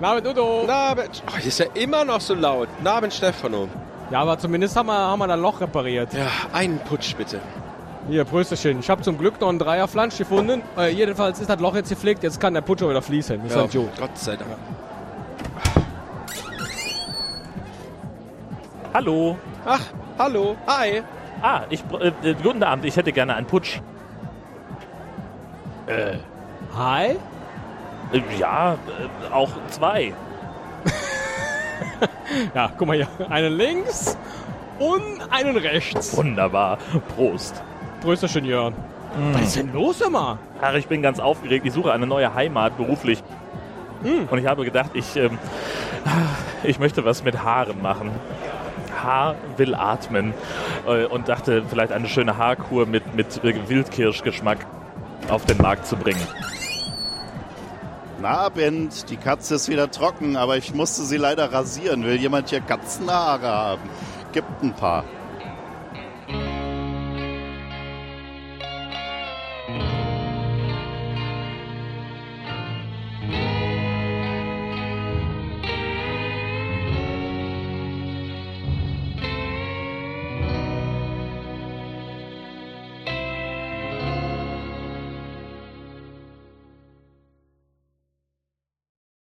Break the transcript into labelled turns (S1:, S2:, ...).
S1: Nabend Udo.
S2: Nabend. Oh, ist ja immer noch so laut. Nabend Stefano.
S1: Ja, aber zumindest haben wir, haben wir das Loch repariert.
S2: Ja, einen Putsch bitte.
S1: Hier, Prösterchen. Ich habe zum Glück noch einen Dreierflansch gefunden. Äh, jedenfalls ist das Loch jetzt gepflegt. Jetzt kann der Putsch auch wieder fließen. Ist
S2: Ja,
S1: halt gut.
S2: Gott sei Dank.
S3: Hallo.
S2: Ach, hallo. Hi.
S3: Ah, ich, äh, äh, guten Abend, ich hätte gerne einen Putsch. Äh,
S1: Hi.
S3: äh, ja, äh, auch zwei.
S1: Ja, guck mal hier. Einen links und einen rechts.
S3: Wunderbar. Prost.
S1: Prösterchen, Jörn. Was ist denn los immer?
S3: Ach, ich bin ganz aufgeregt. Ich suche eine neue Heimat beruflich. Und ich habe gedacht, ich, ähm, ich möchte was mit Haaren machen. Haar will atmen. Äh, und dachte, vielleicht eine schöne Haarkur mit, mit Wildkirschgeschmack auf den Markt zu bringen.
S4: Na, Abend, die Katze ist wieder trocken, aber ich musste sie leider rasieren. Will jemand hier Katzenhaare haben? Gibt ein paar.